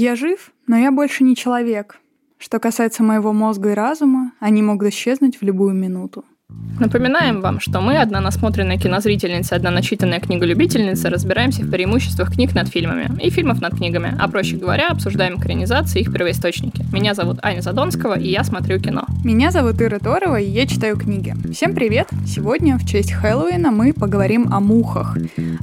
Я жив, но я больше не человек. Что касается моего мозга и разума, они могут исчезнуть в любую минуту. Напоминаем вам, что мы, одна насмотренная кинозрительница, одна начитанная книголюбительница, разбираемся в преимуществах книг над фильмами и фильмов над книгами, а проще говоря, обсуждаем экранизации и их первоисточники. Меня зовут Аня Задонского, и я смотрю кино. Меня зовут Ира Торова, и я читаю книги. Всем привет! Сегодня в честь Хэллоуина мы поговорим о мухах,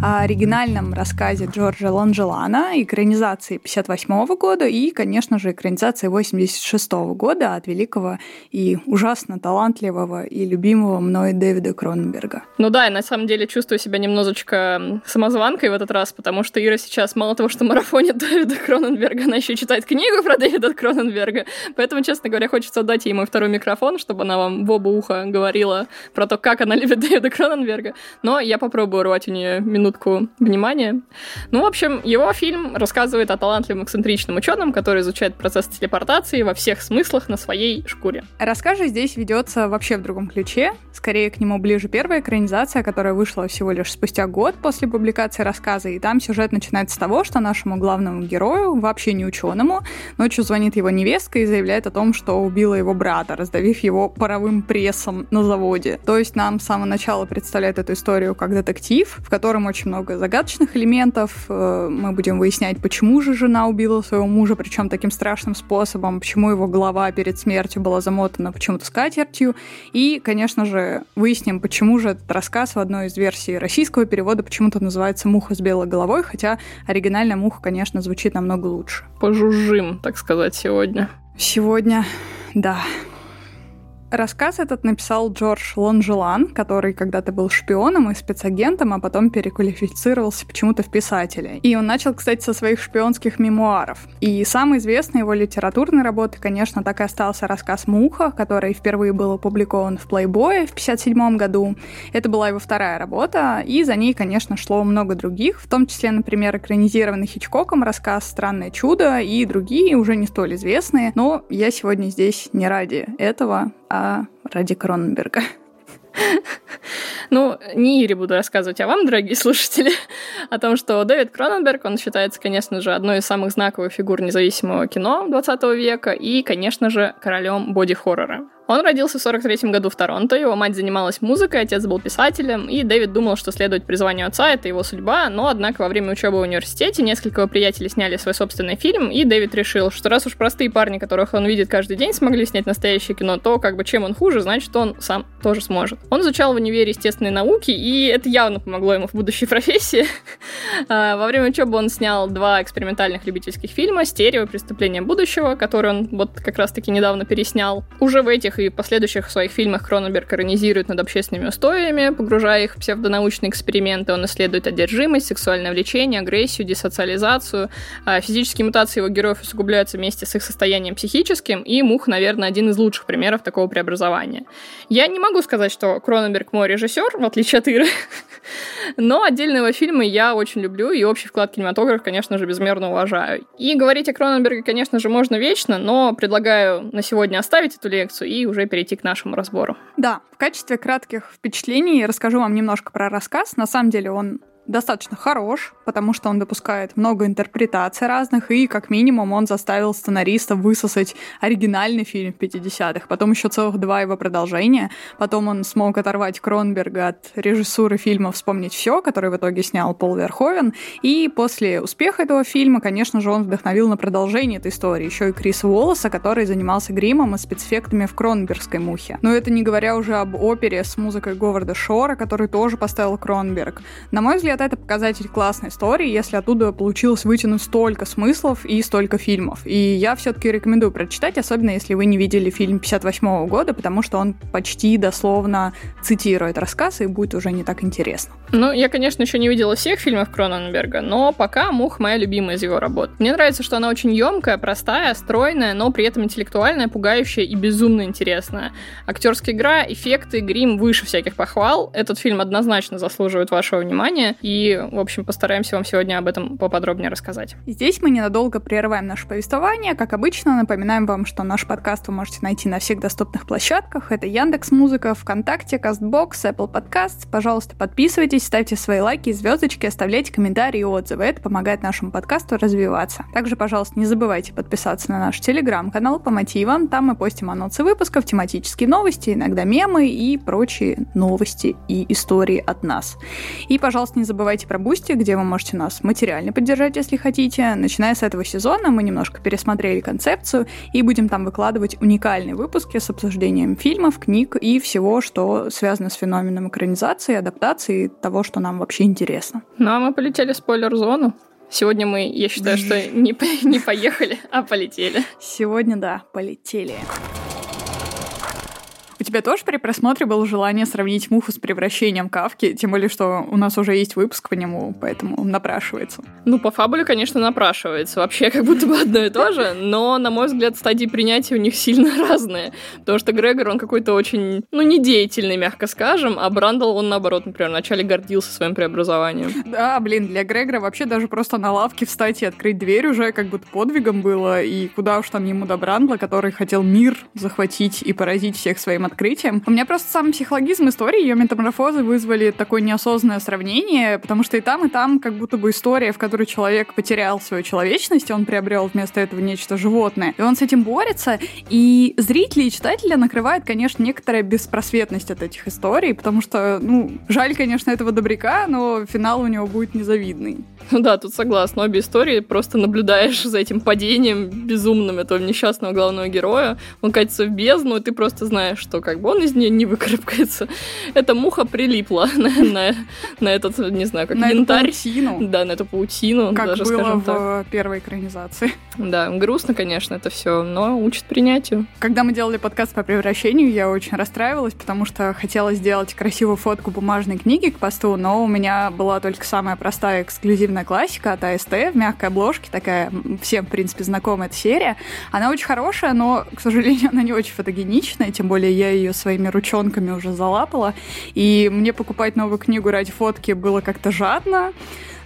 о оригинальном рассказе Джорджа Ланжелана, экранизации 58 года и, конечно же, экранизации 86 года от великого и ужасно талантливого и любимого любимого мной Дэвида Кроненберга. Ну да, я на самом деле чувствую себя немножечко самозванкой в этот раз, потому что Ира сейчас мало того, что марафонит Дэвида Кроненберга, она еще читает книгу про Дэвида Кроненберга. Поэтому, честно говоря, хочется отдать ей мой второй микрофон, чтобы она вам в оба уха говорила про то, как она любит Дэвида Кроненберга. Но я попробую урвать у нее минутку внимания. Ну, в общем, его фильм рассказывает о талантливом эксцентричном ученом, который изучает процесс телепортации во всех смыслах на своей шкуре. Рассказ же здесь ведется вообще в другом ключе, Скорее к нему ближе первая экранизация, которая вышла всего лишь спустя год после публикации рассказа. И там сюжет начинается с того, что нашему главному герою, вообще не ученому, ночью звонит его невестка и заявляет о том, что убила его брата, раздавив его паровым прессом на заводе. То есть нам с самого начала представляет эту историю как детектив, в котором очень много загадочных элементов. Э, мы будем выяснять, почему же жена убила своего мужа, причем таким страшным способом, почему его голова перед смертью была замотана почему-то скатертью. И, конечно, конечно же, выясним, почему же этот рассказ в одной из версий российского перевода почему-то называется «Муха с белой головой», хотя оригинальная «Муха», конечно, звучит намного лучше. Пожужжим, так сказать, сегодня. Сегодня, да. Рассказ этот написал Джордж Лонжелан, который когда-то был шпионом и спецагентом, а потом переквалифицировался почему-то в писателя. И он начал, кстати, со своих шпионских мемуаров. И самой известной его литературной работой, конечно, так и остался рассказ «Муха», который впервые был опубликован в Playboy в 1957 году. Это была его вторая работа, и за ней, конечно, шло много других, в том числе, например, экранизированный Хичкоком рассказ «Странное чудо» и другие, уже не столь известные. Но я сегодня здесь не ради этого, а ради Кроненберга. Ну, не Ире буду рассказывать, а вам, дорогие слушатели, о том, что Дэвид Кроненберг, он считается, конечно же, одной из самых знаковых фигур независимого кино 20 века и, конечно же, королем боди-хоррора. Он родился в 43 году в Торонто, его мать занималась музыкой, отец был писателем, и Дэвид думал, что следовать призванию отца — это его судьба, но, однако, во время учебы в университете несколько его приятелей сняли свой собственный фильм, и Дэвид решил, что раз уж простые парни, которых он видит каждый день, смогли снять настоящее кино, то как бы чем он хуже, значит, он сам тоже сможет. Он изучал в универе естественные науки, и это явно помогло ему в будущей профессии. А, во время учебы он снял два экспериментальных любительских фильма «Стерео» «Преступление будущего», который он вот как раз-таки недавно переснял. Уже в этих и последующих своих фильмах Кроненберг иронизирует над общественными устоями, погружая их в псевдонаучные эксперименты. Он исследует одержимость, сексуальное влечение, агрессию, десоциализацию. А физические мутации его героев усугубляются вместе с их состоянием психическим, и «Мух», наверное, один из лучших примеров такого преобразования. Я не могу сказать, что Кроненберг мой режиссер, в отличие от Иры, но отдельные его фильмы я очень люблю, и общий вклад кинематограф, конечно же, безмерно уважаю. И говорить о Кроненберге, конечно же, можно вечно, но предлагаю на сегодня оставить эту лекцию и уже перейти к нашему разбору. Да, в качестве кратких впечатлений расскажу вам немножко про рассказ. На самом деле он достаточно хорош, потому что он допускает много интерпретаций разных, и как минимум он заставил сценариста высосать оригинальный фильм в 50-х, потом еще целых два его продолжения, потом он смог оторвать Кронберга от режиссуры фильма «Вспомнить все», который в итоге снял Пол Верховен, и после успеха этого фильма, конечно же, он вдохновил на продолжение этой истории, еще и Криса Уоллеса, который занимался гримом и спецэффектами в Кронбергской «Мухе». Но это не говоря уже об опере с музыкой Говарда Шора, который тоже поставил Кронберг. На мой взгляд, это показатель классной истории, если оттуда получилось вытянуть столько смыслов и столько фильмов. И я все-таки рекомендую прочитать, особенно если вы не видели фильм 58 года, потому что он почти дословно цитирует рассказ, и будет уже не так интересно. Ну, я, конечно, еще не видела всех фильмов Кроненберга, но пока «Мух» моя любимая из его работ. Мне нравится, что она очень емкая, простая, стройная, но при этом интеллектуальная, пугающая и безумно интересная. Актерская игра, эффекты, грим выше всяких похвал. Этот фильм однозначно заслуживает вашего внимания. И, в общем, постараемся вам сегодня об этом поподробнее рассказать. Здесь мы ненадолго прерываем наше повествование. Как обычно, напоминаем вам, что наш подкаст вы можете найти на всех доступных площадках. Это Яндекс Музыка, ВКонтакте, Кастбокс, Apple Podcasts. Пожалуйста, подписывайтесь, ставьте свои лайки, звездочки, оставляйте комментарии и отзывы. Это помогает нашему подкасту развиваться. Также, пожалуйста, не забывайте подписаться на наш телеграм-канал по мотивам. Там мы постим анонсы выпусков, тематические новости, иногда мемы и прочие новости и истории от нас. И, пожалуйста, не забывайте про Boosty, где вы можете нас материально поддержать, если хотите. Начиная с этого сезона мы немножко пересмотрели концепцию и будем там выкладывать уникальные выпуски с обсуждением фильмов, книг и всего, что связано с феноменом экранизации, адаптации, того, что нам вообще интересно. Ну а мы полетели в спойлер-зону. Сегодня мы, я считаю, что не, не поехали, а полетели. Сегодня, да, полетели тебя тоже при просмотре было желание сравнить муху с превращением Кавки, тем более, что у нас уже есть выпуск по нему, поэтому напрашивается. Ну, по фабуле, конечно, напрашивается. Вообще, как будто бы одно и то же, но, на мой взгляд, стадии принятия у них сильно разные. Потому что Грегор, он какой-то очень, ну, не деятельный, мягко скажем, а Брандл, он, наоборот, например, вначале гордился своим преобразованием. Да, блин, для Грегора вообще даже просто на лавке встать и открыть дверь уже как будто подвигом было, и куда уж там ему до Брандла, который хотел мир захватить и поразить всех своим открытием. У меня просто сам психологизм истории, ее метаморфозы вызвали такое неосознанное сравнение, потому что и там, и там как будто бы история, в которой человек потерял свою человечность, он приобрел вместо этого нечто животное. И он с этим борется, и зрители и читатели накрывает, конечно, некоторая беспросветность от этих историй, потому что, ну, жаль, конечно, этого добряка, но финал у него будет незавидный. Ну да, тут согласна. Обе истории просто наблюдаешь за этим падением безумным этого несчастного главного героя. Он катится в бездну, и ты просто знаешь, что как бы он из нее не выкарабкается. Эта муха прилипла на, на, на этот, не знаю, как на янтарь. Эту паутину. Да, на эту паутину. Как даже, было скажем в так. первой экранизации. Да, грустно, конечно, это все, но учит принятию. Когда мы делали подкаст по превращению, я очень расстраивалась, потому что хотела сделать красивую фотку бумажной книги к посту, но у меня была только самая простая эксклюзивная классика от АСТ в мягкой обложке, такая всем, в принципе, знакомая эта серия. Она очень хорошая, но, к сожалению, она не очень фотогеничная, тем более я ее своими ручонками уже залапала, и мне покупать новую книгу ради фотки было как-то жадно.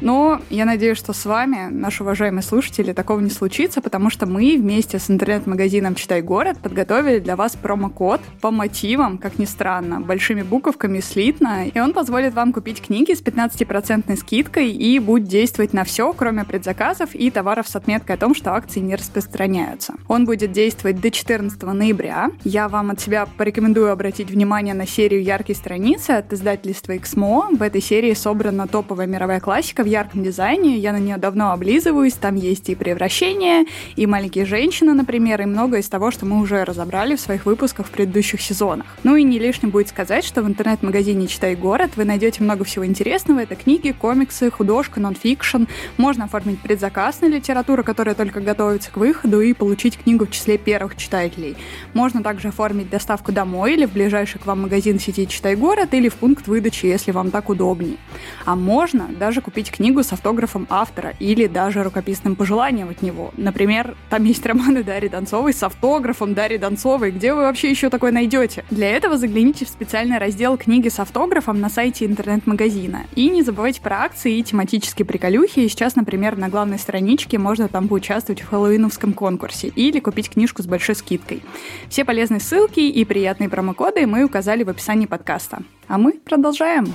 Но я надеюсь, что с вами, наши уважаемые слушатели, такого не случится, потому что мы вместе с интернет-магазином «Читай город» подготовили для вас промокод по мотивам, как ни странно, большими буковками слитно, и он позволит вам купить книги с 15% скидкой и будет действовать на все, кроме предзаказов и товаров с отметкой о том, что акции не распространяются. Он будет действовать до 14 ноября. Я вам от себя порекомендую обратить внимание на серию «Яркие страницы» от издательства «Эксмо». В этой серии собрана топовая мировая классика ярком дизайне, я на нее давно облизываюсь, там есть и превращения, и маленькие женщины, например, и многое из того, что мы уже разобрали в своих выпусках в предыдущих сезонах. Ну и не лишним будет сказать, что в интернет-магазине «Читай город» вы найдете много всего интересного. Это книги, комиксы, художка, нонфикшн. Можно оформить предзаказ на литературу, которая только готовится к выходу, и получить книгу в числе первых читателей. Можно также оформить доставку домой или в ближайший к вам магазин сети «Читай город» или в пункт выдачи, если вам так удобнее. А можно даже купить книгу с автографом автора или даже рукописным пожеланием от него. Например, там есть романы Дарьи Донцовой с автографом Дарьи Донцовой. Где вы вообще еще такое найдете? Для этого загляните в специальный раздел «Книги с автографом» на сайте интернет-магазина. И не забывайте про акции и тематические приколюхи. Сейчас, например, на главной страничке можно там поучаствовать в хэллоуиновском конкурсе или купить книжку с большой скидкой. Все полезные ссылки и приятные промокоды мы указали в описании подкаста. А мы продолжаем.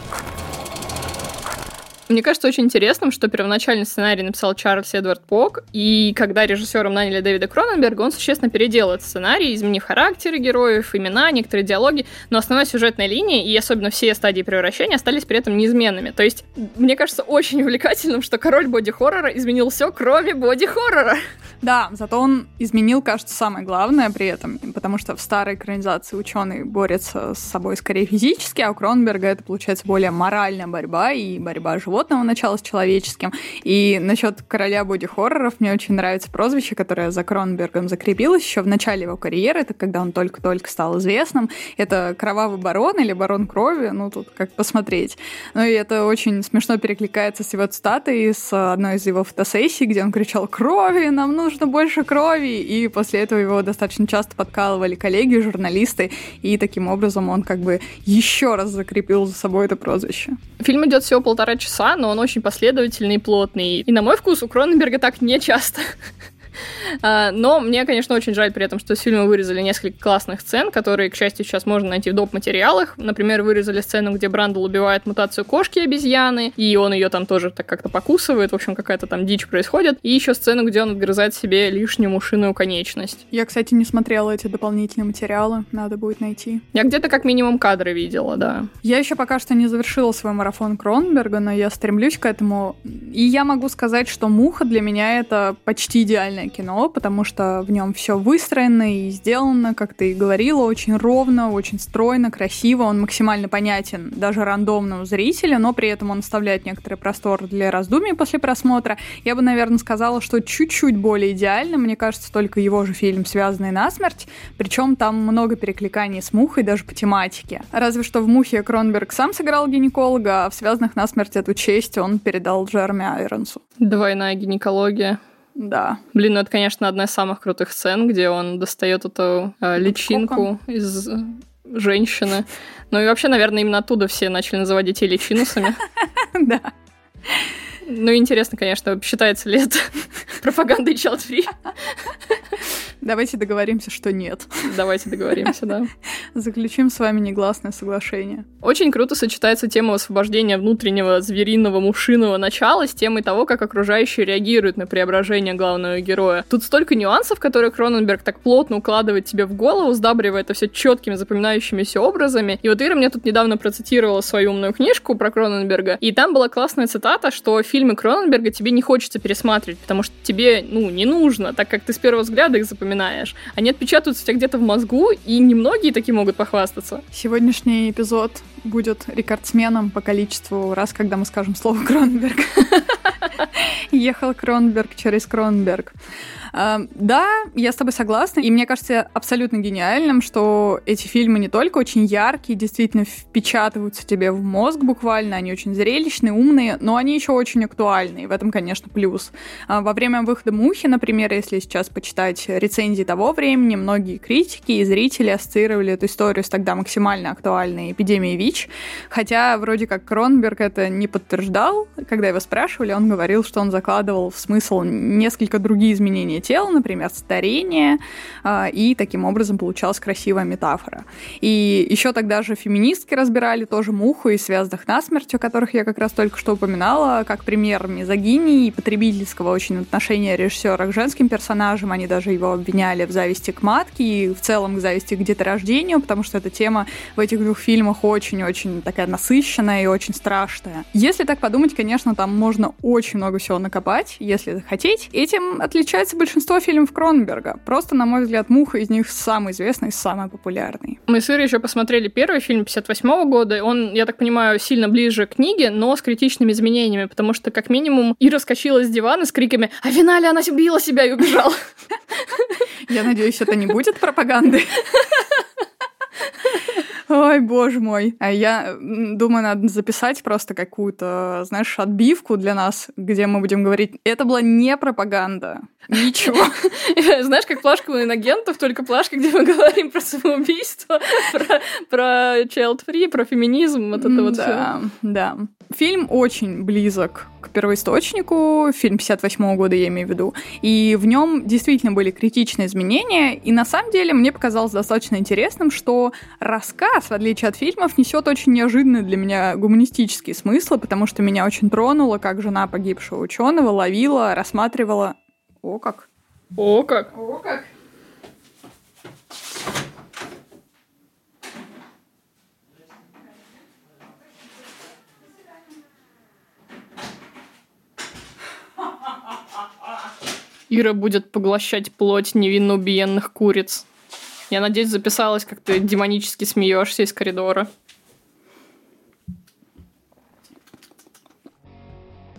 Мне кажется очень интересным, что первоначальный сценарий написал Чарльз Эдвард Пок, и когда режиссером наняли Дэвида Кроненберга, он существенно переделал этот сценарий, изменив характеры героев, имена, некоторые диалоги, но основная сюжетная линия и особенно все стадии превращения остались при этом неизменными. То есть, мне кажется очень увлекательным, что король боди-хоррора изменил все, кроме боди-хоррора. Да, зато он изменил, кажется, самое главное при этом, потому что в старой экранизации ученый борется с собой скорее физически, а у Кроненберга это получается более моральная борьба и борьба животных животного начала с человеческим. И насчет короля боди-хорроров мне очень нравится прозвище, которое за Кронбергом закрепилось еще в начале его карьеры, это когда он только-только стал известным. Это кровавый барон или барон крови, ну тут как посмотреть. Ну и это очень смешно перекликается с его цитатой с одной из его фотосессий, где он кричал «Крови! Нам нужно больше крови!» И после этого его достаточно часто подкалывали коллеги, журналисты, и таким образом он как бы еще раз закрепил за собой это прозвище. Фильм идет всего полтора часа, неплоха, но он очень последовательный и плотный. И на мой вкус у Кроненберга так не часто. А, но мне, конечно, очень жаль при этом, что из фильма вырезали несколько классных сцен, которые, к счастью, сейчас можно найти в доп. материалах. Например, вырезали сцену, где Брандл убивает мутацию кошки-обезьяны, и он ее там тоже так как-то покусывает. В общем, какая-то там дичь происходит. И еще сцену, где он отгрызает себе лишнюю мушиную конечность. Я, кстати, не смотрела эти дополнительные материалы. Надо будет найти. Я где-то как минимум кадры видела, да. Я еще пока что не завершила свой марафон Кронберга, но я стремлюсь к этому. И я могу сказать, что «Муха» для меня это почти идеальное кино, потому что в нем все выстроено и сделано, как ты и говорила, очень ровно, очень стройно, красиво. Он максимально понятен даже рандомному зрителю, но при этом он оставляет некоторый простор для раздумий после просмотра. Я бы, наверное, сказала, что чуть-чуть более идеально, мне кажется, только его же фильм «Связанный насмерть», причем там много перекликаний с Мухой даже по тематике. Разве что в «Мухе» Кронберг сам сыграл гинеколога, а в «Связанных насмерть» эту честь он передал Джерми Айронсу. Двойная гинекология. Да. Блин, ну это, конечно, одна из самых крутых сцен, где он достает эту э, личинку Сколько? из женщины. Ну и вообще, наверное, именно оттуда все начали называть детей личинусами. Да. Ну, интересно, конечно, считается ли это пропагандой child free. Давайте договоримся, что нет. Давайте договоримся, да. Заключим с вами негласное соглашение. Очень круто сочетается тема освобождения внутреннего звериного мушиного начала с темой того, как окружающие реагируют на преображение главного героя. Тут столько нюансов, которые Кроненберг так плотно укладывает тебе в голову, сдабривая это все четкими запоминающимися образами. И вот Ира мне тут недавно процитировала свою умную книжку про Кроненберга, и там была классная цитата, что фильмы Кроненберга тебе не хочется пересматривать, потому что тебе, ну, не нужно, так как ты с первого взгляда их запоминаешь запоминаешь. Они отпечатываются у тебя где-то в мозгу, и немногие такие могут похвастаться. Сегодняшний эпизод будет рекордсменом по количеству раз, когда мы скажем слово Кронберг. Ехал Кронберг через Кронберг. Эм, да, я с тобой согласна, и мне кажется абсолютно гениальным, что эти фильмы не только очень яркие, действительно впечатываются тебе в мозг буквально, они очень зрелищные, умные, но они еще очень актуальные, в этом, конечно, плюс. А, во время выхода «Мухи», например, если сейчас почитать рецензии того времени, многие критики и зрители ассоциировали эту историю с тогда максимально актуальной эпидемией ВИЧ, хотя вроде как Кронберг это не подтверждал, когда его спрашивали, он говорил, что он закладывал в смысл несколько другие изменения тела, например, старение, а, и таким образом получалась красивая метафора. И еще тогда же феминистки разбирали тоже муху и связанных насмерть, о которых я как раз только что упоминала, как пример мизогинии и потребительского очень отношения режиссера к женским персонажам. Они даже его обвиняли в зависти к матке и в целом к зависти к деторождению, потому что эта тема в этих двух фильмах очень-очень такая насыщенная и очень страшная. Если так подумать, конечно, там можно очень много всего накопать, если захотеть. Этим отличается большинство большинство фильмов Кроненберга. Просто, на мой взгляд, «Муха» из них самый известный и самый популярный. Мы с Ирой еще посмотрели первый фильм 58 года. Он, я так понимаю, сильно ближе к книге, но с критичными изменениями, потому что, как минимум, Ира скочила с дивана с криками «А в финале она убила себя и убежала!» Я надеюсь, это не будет пропагандой. Ой, боже мой. А я думаю, надо записать просто какую-то, знаешь, отбивку для нас, где мы будем говорить, это была не пропаганда. Ничего. Знаешь, как плашка у инагентов, только плашка, где мы говорим про самоубийство, про, про child-free, про феминизм, вот это вот Да, да. Фильм очень близок к первоисточнику, фильм 58 года я имею в виду, и в нем действительно были критичные изменения, и на самом деле мне показалось достаточно интересным, что рассказ, в отличие от фильмов, несет очень неожиданный для меня гуманистический смысл, потому что меня очень тронуло, как жена погибшего ученого ловила, рассматривала о как. О как. О как. Ира будет поглощать плоть невинно убиенных куриц. Я надеюсь, записалась, как ты демонически смеешься из коридора.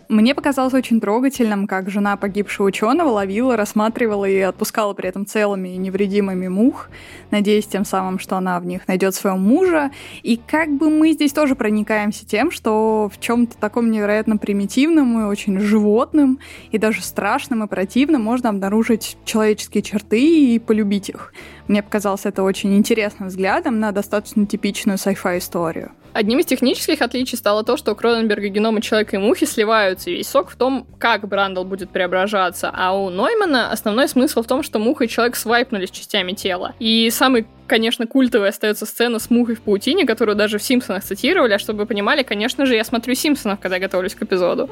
Мне показалось очень трогательным, как жена погибшего ученого ловила, рассматривала и отпускала при этом целыми и невредимыми мух, надеясь тем самым, что она в них найдет своего мужа. И как бы мы здесь тоже проникаемся тем, что в чем-то таком невероятно примитивном и очень животным, и даже страшным и противным можно обнаружить человеческие черты и полюбить их. Мне показалось это очень интересным взглядом на достаточно типичную sci-fi историю. Одним из технических отличий стало то, что у Кроненберга геномы человека и мухи сливаются, и весь сок в том, как Брандл будет преображаться, а у Ноймана основной смысл в том, что муха и человек свайпнулись частями тела. И самый конечно, культовая остается сцена с мухой в паутине, которую даже в Симпсонах цитировали, а чтобы вы понимали, конечно же, я смотрю Симпсонов, когда готовлюсь к эпизоду.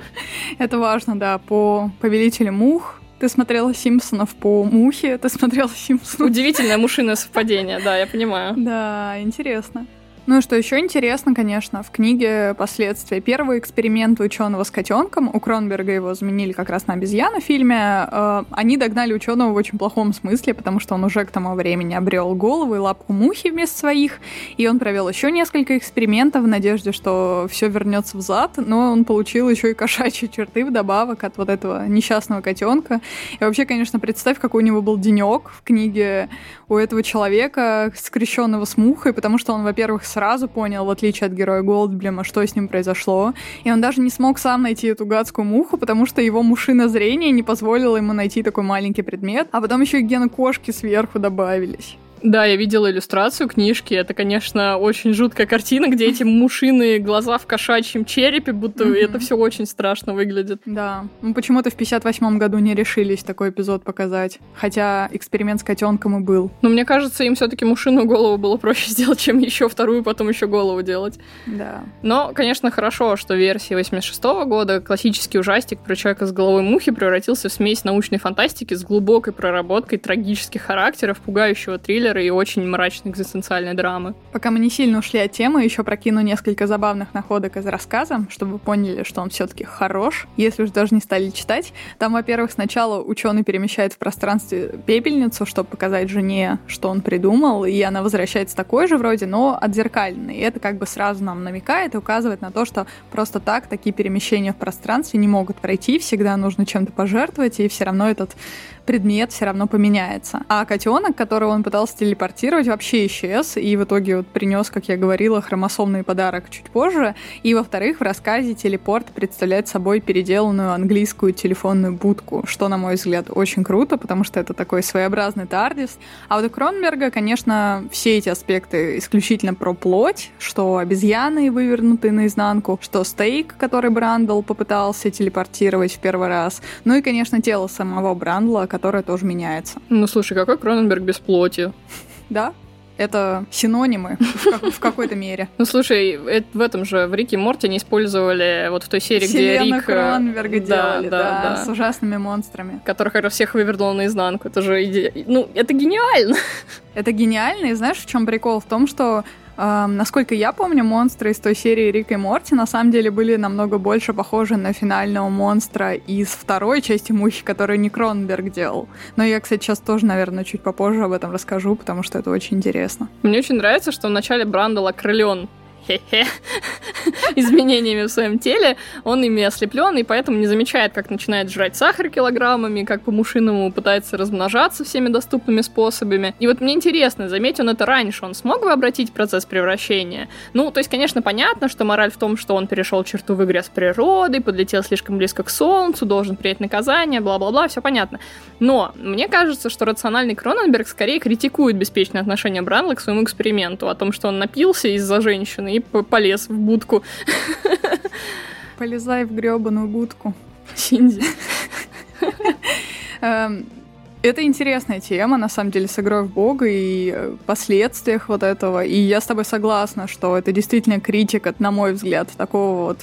Это важно, да, по повелителю мух ты смотрела Симпсонов по мухе, ты смотрела Симпсонов. Удивительное мушиное совпадение, да, я понимаю. Да, интересно. Ну и что еще интересно, конечно, в книге «Последствия». Первый эксперимент ученого с котенком, у Кронберга его заменили как раз на обезьяну в фильме, э, они догнали ученого в очень плохом смысле, потому что он уже к тому времени обрел голову и лапку мухи вместо своих, и он провел еще несколько экспериментов в надежде, что все вернется в зад, но он получил еще и кошачьи черты вдобавок от вот этого несчастного котенка. И вообще, конечно, представь, какой у него был денек в книге у этого человека, скрещенного с мухой, потому что он, во-первых, сразу понял, в отличие от героя Голдблема, что с ним произошло. И он даже не смог сам найти эту гадскую муху, потому что его мушина зрения не позволила ему найти такой маленький предмет. А потом еще и гены кошки сверху добавились. Да, я видела иллюстрацию книжки. Это, конечно, очень жуткая картина, где эти мушиные глаза в кошачьем черепе, будто mm-hmm. это все очень страшно выглядит. Да. Ну, почему-то в 58 году не решились такой эпизод показать. Хотя эксперимент с котенком и был. Но мне кажется, им все-таки мушиную голову было проще сделать, чем еще вторую, потом еще голову делать. Да. Но, конечно, хорошо, что версия 86 года классический ужастик про человека с головой мухи превратился в смесь научной фантастики с глубокой проработкой трагических характеров, пугающего триллера триллеры и очень мрачной экзистенциальной драмы. Пока мы не сильно ушли от темы, еще прокину несколько забавных находок из рассказа, чтобы вы поняли, что он все-таки хорош, если уж даже не стали читать. Там, во-первых, сначала ученый перемещает в пространстве пепельницу, чтобы показать жене, что он придумал, и она возвращается такой же вроде, но отзеркальной. И это как бы сразу нам намекает и указывает на то, что просто так такие перемещения в пространстве не могут пройти, всегда нужно чем-то пожертвовать, и все равно этот предмет все равно поменяется. А котенок, которого он пытался телепортировать, вообще исчез, и в итоге вот принес, как я говорила, хромосомный подарок чуть позже. И, во-вторых, в рассказе телепорт представляет собой переделанную английскую телефонную будку, что, на мой взгляд, очень круто, потому что это такой своеобразный тардис. А вот у Кронберга, конечно, все эти аспекты исключительно про плоть, что обезьяны вывернуты наизнанку, что стейк, который Брандл попытался телепортировать в первый раз, ну и, конечно, тело самого Брандла, которое тоже меняется. Ну, слушай, какой Кроненберг без плоти? Да, это синонимы в, как, в какой-то мере. Ну, слушай, это, в этом же, в Рике и Морте не использовали вот в той серии, где Рик... Э, Кроненберга да, делали, да, да, да, с ужасными монстрами. Которых это всех вывернуло наизнанку. Это же иде... Ну, это гениально! Это гениально, и знаешь, в чем прикол? В том, что насколько я помню, монстры из той серии Рик и Морти на самом деле были намного больше похожи на финального монстра из второй части Мухи, которую не Кронберг делал. Но я, кстати, сейчас тоже, наверное, чуть попозже об этом расскажу, потому что это очень интересно. Мне очень нравится, что в начале Брандл изменениями в своем теле, он ими ослеплен, и поэтому не замечает, как начинает жрать сахар килограммами, как по-мушиному пытается размножаться всеми доступными способами. И вот мне интересно, заметь он это раньше, он смог бы обратить процесс превращения? Ну, то есть, конечно, понятно, что мораль в том, что он перешел черту в игре с природой, подлетел слишком близко к Солнцу, должен принять наказание, бла-бла-бла, все понятно. Но мне кажется, что рациональный Кроненберг скорее критикует беспечное отношение Бранла к своему эксперименту, о том, что он напился из-за женщины и полез в будку. Полезай в гребаную будку. Синди. Эм, это интересная тема, на самом деле, с игрой в Бога и э, последствиях вот этого. И я с тобой согласна, что это действительно критика, на мой взгляд, такого вот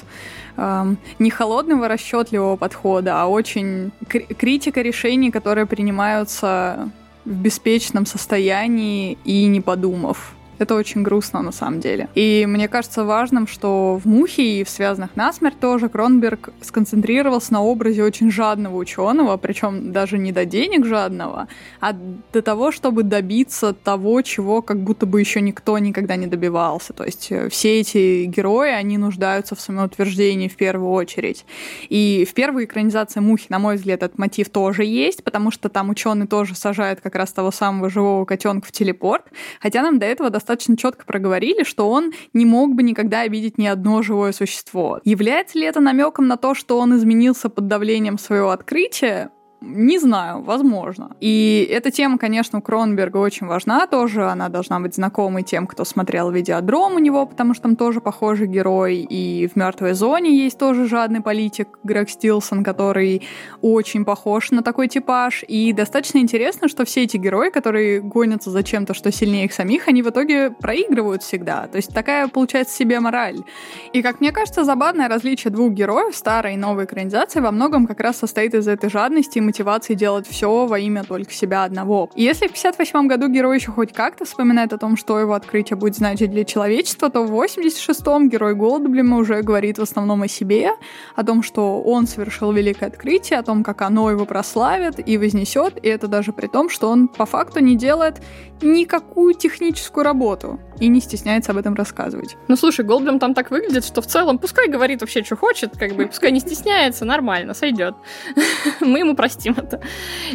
эм, не холодного расчетливого подхода, а очень критика решений, которые принимаются в беспечном состоянии и не подумав. Это очень грустно на самом деле. И мне кажется важным, что в «Мухе» и в «Связанных насмерть» тоже Кронберг сконцентрировался на образе очень жадного ученого, причем даже не до денег жадного, а до того, чтобы добиться того, чего как будто бы еще никто никогда не добивался. То есть э, все эти герои, они нуждаются в самоутверждении в первую очередь. И в первой экранизации «Мухи», на мой взгляд, этот мотив тоже есть, потому что там ученый тоже сажает как раз того самого живого котенка в телепорт, хотя нам до этого достаточно достаточно четко проговорили, что он не мог бы никогда обидеть ни одно живое существо. Является ли это намеком на то, что он изменился под давлением своего открытия? Не знаю, возможно. И эта тема, конечно, у Кронберга очень важна тоже. Она должна быть знакомой тем, кто смотрел «Видеодром» у него, потому что там тоже похожий герой. И в «Мертвой зоне» есть тоже жадный политик Грег Стилсон, который очень похож на такой типаж. И достаточно интересно, что все эти герои, которые гонятся за чем-то, что сильнее их самих, они в итоге проигрывают всегда. То есть такая получается себе мораль. И, как мне кажется, забавное различие двух героев, старой и новой экранизации, во многом как раз состоит из этой жадности и мотивации делать все во имя только себя одного. И если в 58 году герой еще хоть как-то вспоминает о том, что его открытие будет значить для человечества, то в 86-м герой Голдблима уже говорит в основном о себе, о том, что он совершил великое открытие, о том, как оно его прославит и вознесет, и это даже при том, что он по факту не делает никакую техническую работу и не стесняется об этом рассказывать. Ну слушай, Голдблим там так выглядит, что в целом пускай говорит вообще, что хочет, как бы, пускай не стесняется, нормально, сойдет. Мы ему простим это.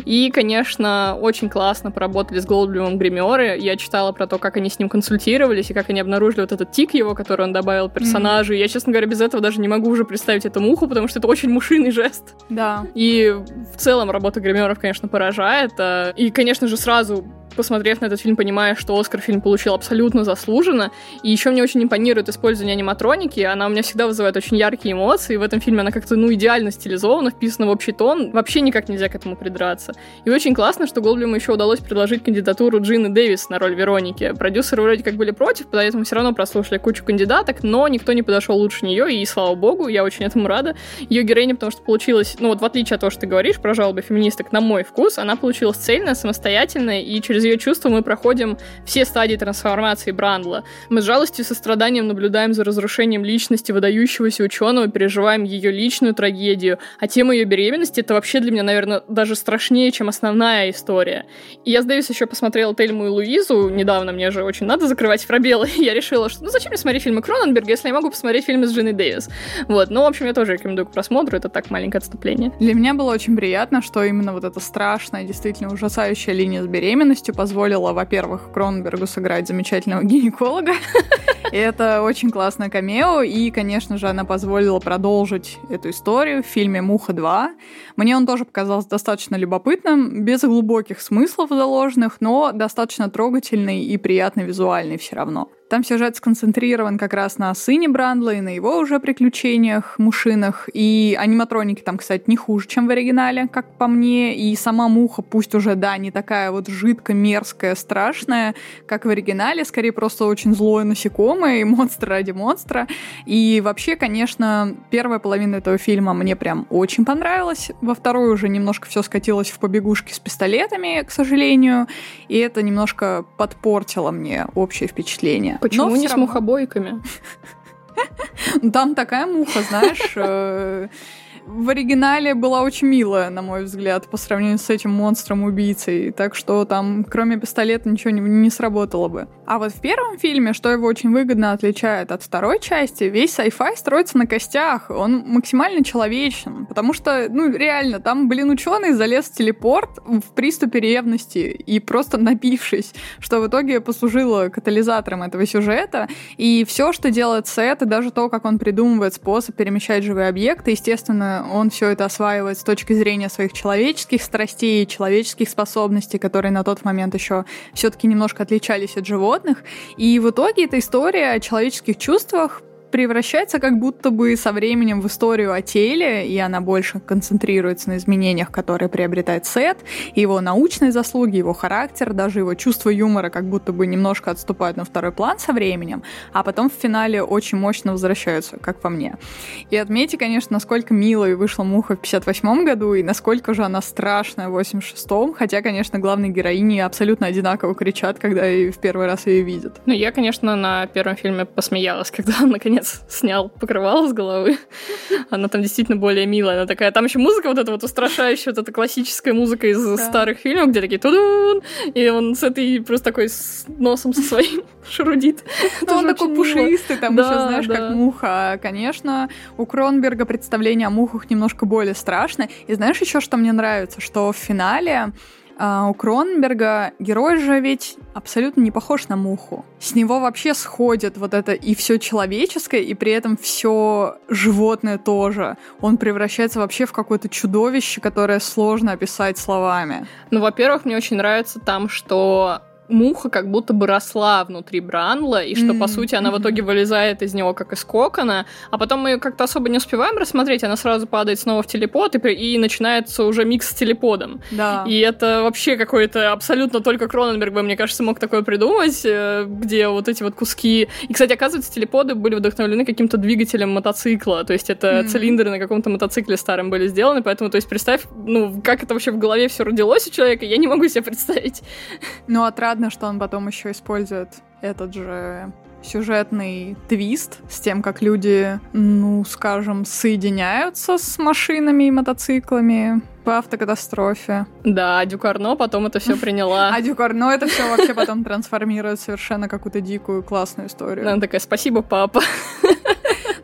И, конечно, очень классно поработали с Голдблюмом гримеры. Я читала про то, как они с ним консультировались и как они обнаружили вот этот тик его, который он добавил персонажу. Mm-hmm. Я, честно говоря, без этого даже не могу уже представить эту муху, потому что это очень мушиный жест. Да. И в целом работа гримеров, конечно, поражает. А, и, конечно же, сразу посмотрев на этот фильм, понимаешь, что Оскар фильм получил абсолютно заслуженно. И еще мне очень импонирует использование аниматроники. Она у меня всегда вызывает очень яркие эмоции. В этом фильме она как-то, ну, идеально стилизована, вписана в общий тон. Вообще никак нельзя к этому придраться. И очень классно, что Голблюму еще удалось предложить кандидатуру Джины Дэвис на роль Вероники. Продюсеры вроде как были против, поэтому все равно прослушали кучу кандидаток, но никто не подошел лучше нее, и слава богу, я очень этому рада. Ее героиня, потому что получилась, ну вот в отличие от того, что ты говоришь про жалобы феминисток, на мой вкус, она получилась цельная, самостоятельная, и через ее чувства мы проходим все стадии трансформации Брандла. Мы с жалостью и состраданием наблюдаем за разрушением личности выдающегося ученого, переживаем ее личную трагедию. А тема ее беременности — это вообще для меня, наверное, даже страшнее, чем основная история. И я, сдаюсь, еще посмотрела Тельму и Луизу недавно, мне же очень надо закрывать пробелы. я решила, что ну зачем мне смотреть фильмы Кроненберга, если я могу посмотреть фильмы с Джинни Дэвис. Вот, ну, в общем, я тоже рекомендую к просмотру, это так, маленькое отступление. Для меня было очень приятно, что именно вот эта страшная, действительно ужасающая линия с беременностью позволила во-первых, Кронбергу сыграть замечательного гинеколога. И это очень классное камео, и, конечно же, она позволила продолжить эту историю в фильме «Муха 2». Мне он тоже показался достаточно любопытным, без глубоких смыслов заложенных, но достаточно трогательный и приятно визуальный все равно. Там сюжет сконцентрирован как раз на сыне Брандла и на его уже приключениях, мушинах. И аниматроники там, кстати, не хуже, чем в оригинале, как по мне. И сама муха, пусть уже, да, не такая вот жидко мерзкая, страшная, как в оригинале, скорее просто очень злое насекомое и монстр ради монстра. И вообще, конечно, первая половина этого фильма мне прям очень понравилась. Во второй уже немножко все скатилось в побегушки с пистолетами, к сожалению. И это немножко подпортило мне общее впечатление. Почему Но не с мухобойками? Там такая муха, знаешь, э, в оригинале была очень милая, на мой взгляд, по сравнению с этим монстром-убийцей. Так что там, кроме пистолета, ничего не, не сработало бы. А вот в первом фильме, что его очень выгодно отличает от второй части, весь sci-fi строится на костях. Он максимально человечен. Потому что, ну, реально, там, блин, ученый залез в телепорт в приступе ревности и просто напившись, что в итоге послужило катализатором этого сюжета. И все, что делает Сет, и даже то, как он придумывает способ перемещать живые объекты, естественно, он все это осваивает с точки зрения своих человеческих страстей, человеческих способностей, которые на тот момент еще все-таки немножко отличались от животных. И в итоге эта история о человеческих чувствах превращается как будто бы со временем в историю о теле, и она больше концентрируется на изменениях, которые приобретает Сет, его научные заслуги, его характер, даже его чувство юмора как будто бы немножко отступают на второй план со временем, а потом в финале очень мощно возвращаются, как по мне. И отметьте, конечно, насколько милой вышла Муха в 58 году, и насколько же она страшная в 86-м, хотя, конечно, главные героини абсолютно одинаково кричат, когда и в первый раз ее видят. Ну, я, конечно, на первом фильме посмеялась, когда он наконец наконец снял покрывало с головы. Она там действительно более милая. Она такая... Там еще музыка вот эта вот устрашающая, вот эта классическая музыка из да. старых фильмов, где такие тудун, и он с этой просто такой с носом со своим шарудит. Ну, он такой пушистый, там еще, знаешь, как муха. Конечно, у Кронберга представление о мухах немножко более страшное. И знаешь еще, что мне нравится? Что в финале А у Кроненберга герой же ведь абсолютно не похож на муху. С него вообще сходит вот это и все человеческое, и при этом все животное тоже. Он превращается вообще в какое-то чудовище, которое сложно описать словами. Ну, во-первых, мне очень нравится там, что муха как будто бы росла внутри Бранла, и что, mm-hmm. по сути, она в итоге вылезает из него как из кокона, а потом мы ее как-то особо не успеваем рассмотреть, она сразу падает снова в телепод, и, и начинается уже микс с телеподом. Да. И это вообще какой-то абсолютно только Кроненберг бы, мне кажется, мог такое придумать, э, где вот эти вот куски... И, кстати, оказывается, телеподы были вдохновлены каким-то двигателем мотоцикла, то есть это mm-hmm. цилиндры на каком-то мотоцикле старом были сделаны, поэтому, то есть, представь, ну, как это вообще в голове все родилось у человека, я не могу себе представить. Ну, отрадно отрадно, что он потом еще использует этот же сюжетный твист с тем, как люди, ну, скажем, соединяются с машинами и мотоциклами по автокатастрофе. Да, Дюкарно потом это все приняла. А Дюкарно это все вообще потом трансформирует совершенно какую-то дикую классную историю. Она такая, спасибо, папа.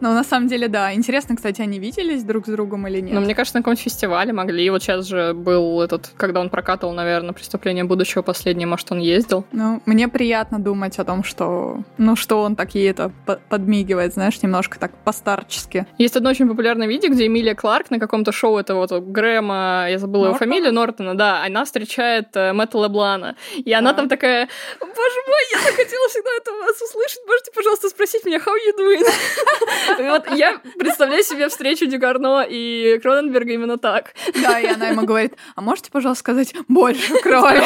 Но на самом деле, да. Интересно, кстати, они виделись друг с другом или нет? Ну, мне кажется, на каком-то фестивале могли. И вот сейчас же был этот, когда он прокатывал, наверное, «Преступление будущего» последнее, может, он ездил. Ну, мне приятно думать о том, что, ну, что он так ей это подмигивает, знаешь, немножко так постарчески. Есть одно очень популярное видео, где Эмилия Кларк на каком-то шоу этого вот Грэма, я забыла Нортона? его фамилию, Нортона, да, она встречает э, Мэтта Леблана. И она там такая, боже мой, я так хотела всегда это вас услышать, можете, пожалуйста, спросить меня, how you doing? Вот я представляю себе встречу Дюгарно и Кроненберга именно так. Да, и она ему говорит, а можете, пожалуйста, сказать больше крови?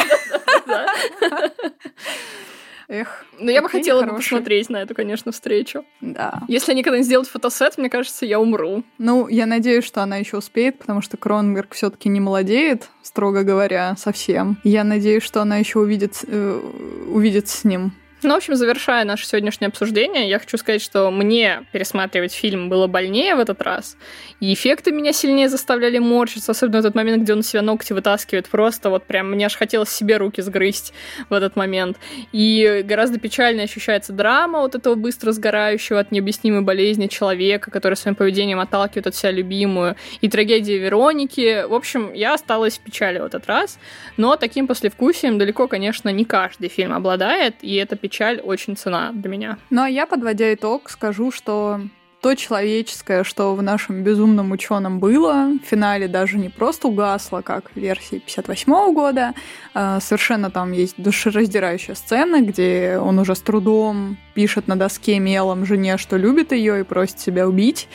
Эх. Ну, я бы хотела бы посмотреть на эту, конечно, встречу. Да. Если они когда-нибудь сделают фотосет, мне кажется, я умру. Ну, я надеюсь, что она еще успеет, потому что Кронберг все-таки не молодеет, строго говоря, совсем. Я надеюсь, что она еще увидит, э, увидит с ним ну, в общем, завершая наше сегодняшнее обсуждение, я хочу сказать, что мне пересматривать фильм было больнее в этот раз, и эффекты меня сильнее заставляли морщиться, особенно в тот момент, где он себя ногти вытаскивает, просто вот прям мне аж хотелось себе руки сгрызть в этот момент. И гораздо печальнее ощущается драма вот этого быстро сгорающего от необъяснимой болезни человека, который своим поведением отталкивает от себя любимую, и трагедия Вероники. В общем, я осталась в печали в этот раз, но таким послевкусием далеко, конечно, не каждый фильм обладает, и это печаль очень цена для меня. Ну а я, подводя итог, скажу, что то человеческое, что в нашем безумном ученом было, в финале даже не просто угасло, как в версии 58 года. А совершенно там есть душераздирающая сцена, где он уже с трудом пишет на доске мелом жене, что любит ее и просит себя убить.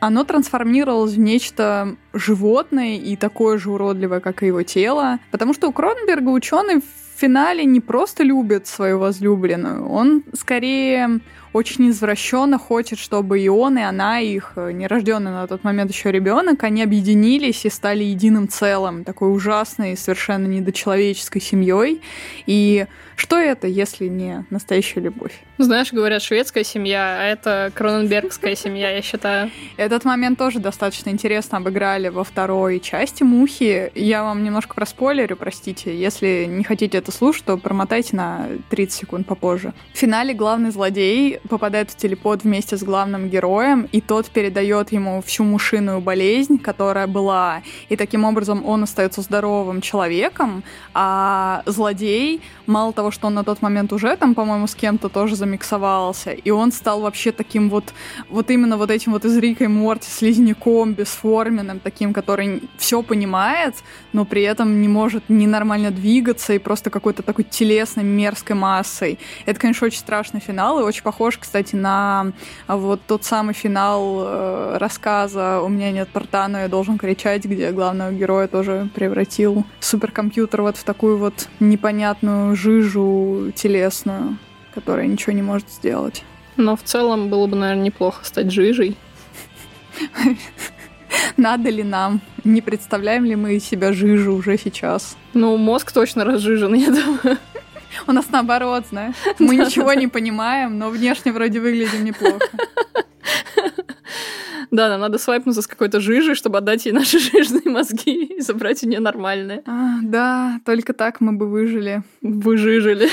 Оно трансформировалось в нечто животное и такое же уродливое, как и его тело. Потому что у Кроненберга ученый финале не просто любит свою возлюбленную, он скорее очень извращенно хочет, чтобы и он, и она, их э, нерожденный на тот момент еще ребенок, они объединились и стали единым целым, такой ужасной, совершенно недочеловеческой семьей. И что это, если не настоящая любовь? Знаешь, говорят, шведская семья, а это кроненбергская семья, я считаю. Этот момент тоже достаточно интересно обыграли во второй части «Мухи». Я вам немножко проспойлерю, простите. Если не хотите это слушать, то промотайте на 30 секунд попозже. В финале главный злодей попадает в телепод вместе с главным героем, и тот передает ему всю мушиную болезнь, которая была, и таким образом он остается здоровым человеком, а злодей, мало того, что он на тот момент уже там, по-моему, с кем-то тоже замиксовался, и он стал вообще таким вот, вот именно вот этим вот из Рика и Морти слизняком, бесформенным, таким, который все понимает, но при этом не может ненормально двигаться и просто какой-то такой телесной, мерзкой массой. Это, конечно, очень страшный финал и очень похож кстати, на а, вот тот самый финал э, рассказа «У меня нет порта, но я должен кричать», где главного героя тоже превратил суперкомпьютер вот в такую вот непонятную жижу телесную, которая ничего не может сделать. Но в целом было бы, наверное, неплохо стать жижей. Надо ли нам? Не представляем ли мы себя жижу уже сейчас? Ну, мозг точно разжижен, я думаю. У нас наоборот, знаешь. Мы ничего не понимаем, но внешне вроде выглядим неплохо. Да, нам надо свайпнуться с какой-то жижей, чтобы отдать ей наши жирные мозги и забрать у нее нормальные. А, да, только так мы бы выжили. Выжижили.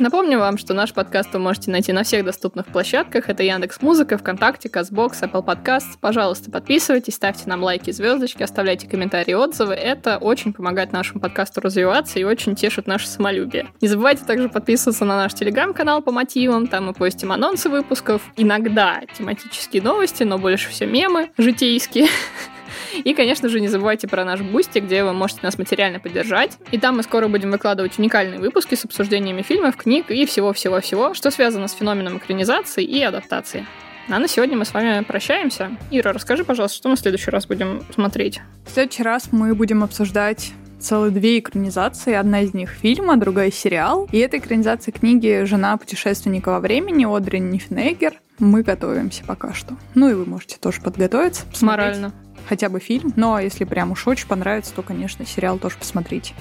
Напомню вам, что наш подкаст вы можете найти на всех доступных площадках. Это Яндекс Музыка, ВКонтакте, Казбокс, Apple Podcasts. Пожалуйста, подписывайтесь, ставьте нам лайки, звездочки, оставляйте комментарии, отзывы. Это очень помогает нашему подкасту развиваться и очень тешит наше самолюбие. Не забывайте также подписываться на наш телеграм-канал по мотивам. Там мы постим анонсы выпусков, иногда тематические новости, но больше все мемы житейские. И, конечно же, не забывайте про наш Boosty, где вы можете нас материально поддержать. И там мы скоро будем выкладывать уникальные выпуски с обсуждениями фильмов, книг и всего-всего-всего, что связано с феноменом экранизации и адаптации. А на сегодня мы с вами прощаемся. Ира, расскажи, пожалуйста, что мы в следующий раз будем смотреть? В следующий раз мы будем обсуждать целых две экранизации. Одна из них фильм, а другая сериал. И это экранизация книги «Жена путешественника во времени» Одри Ниффенеггер. Мы готовимся пока что. Ну и вы можете тоже подготовиться. Посмотреть. Морально хотя бы фильм. Но если прям уж очень понравится, то, конечно, сериал тоже посмотрите.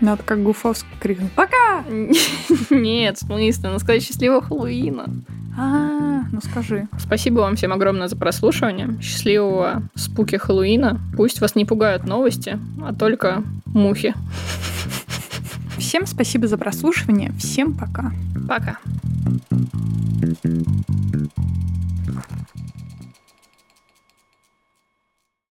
Надо как Гуфовский крикнуть «Пока!» Нет, в смысле, ну сказать «Счастливого Хэллоуина». А, ну скажи. Спасибо вам всем огромное за прослушивание. Счастливого спуки Хэллоуина. Пусть вас не пугают новости, а только мухи. Всем спасибо за прослушивание. Всем пока. Пока.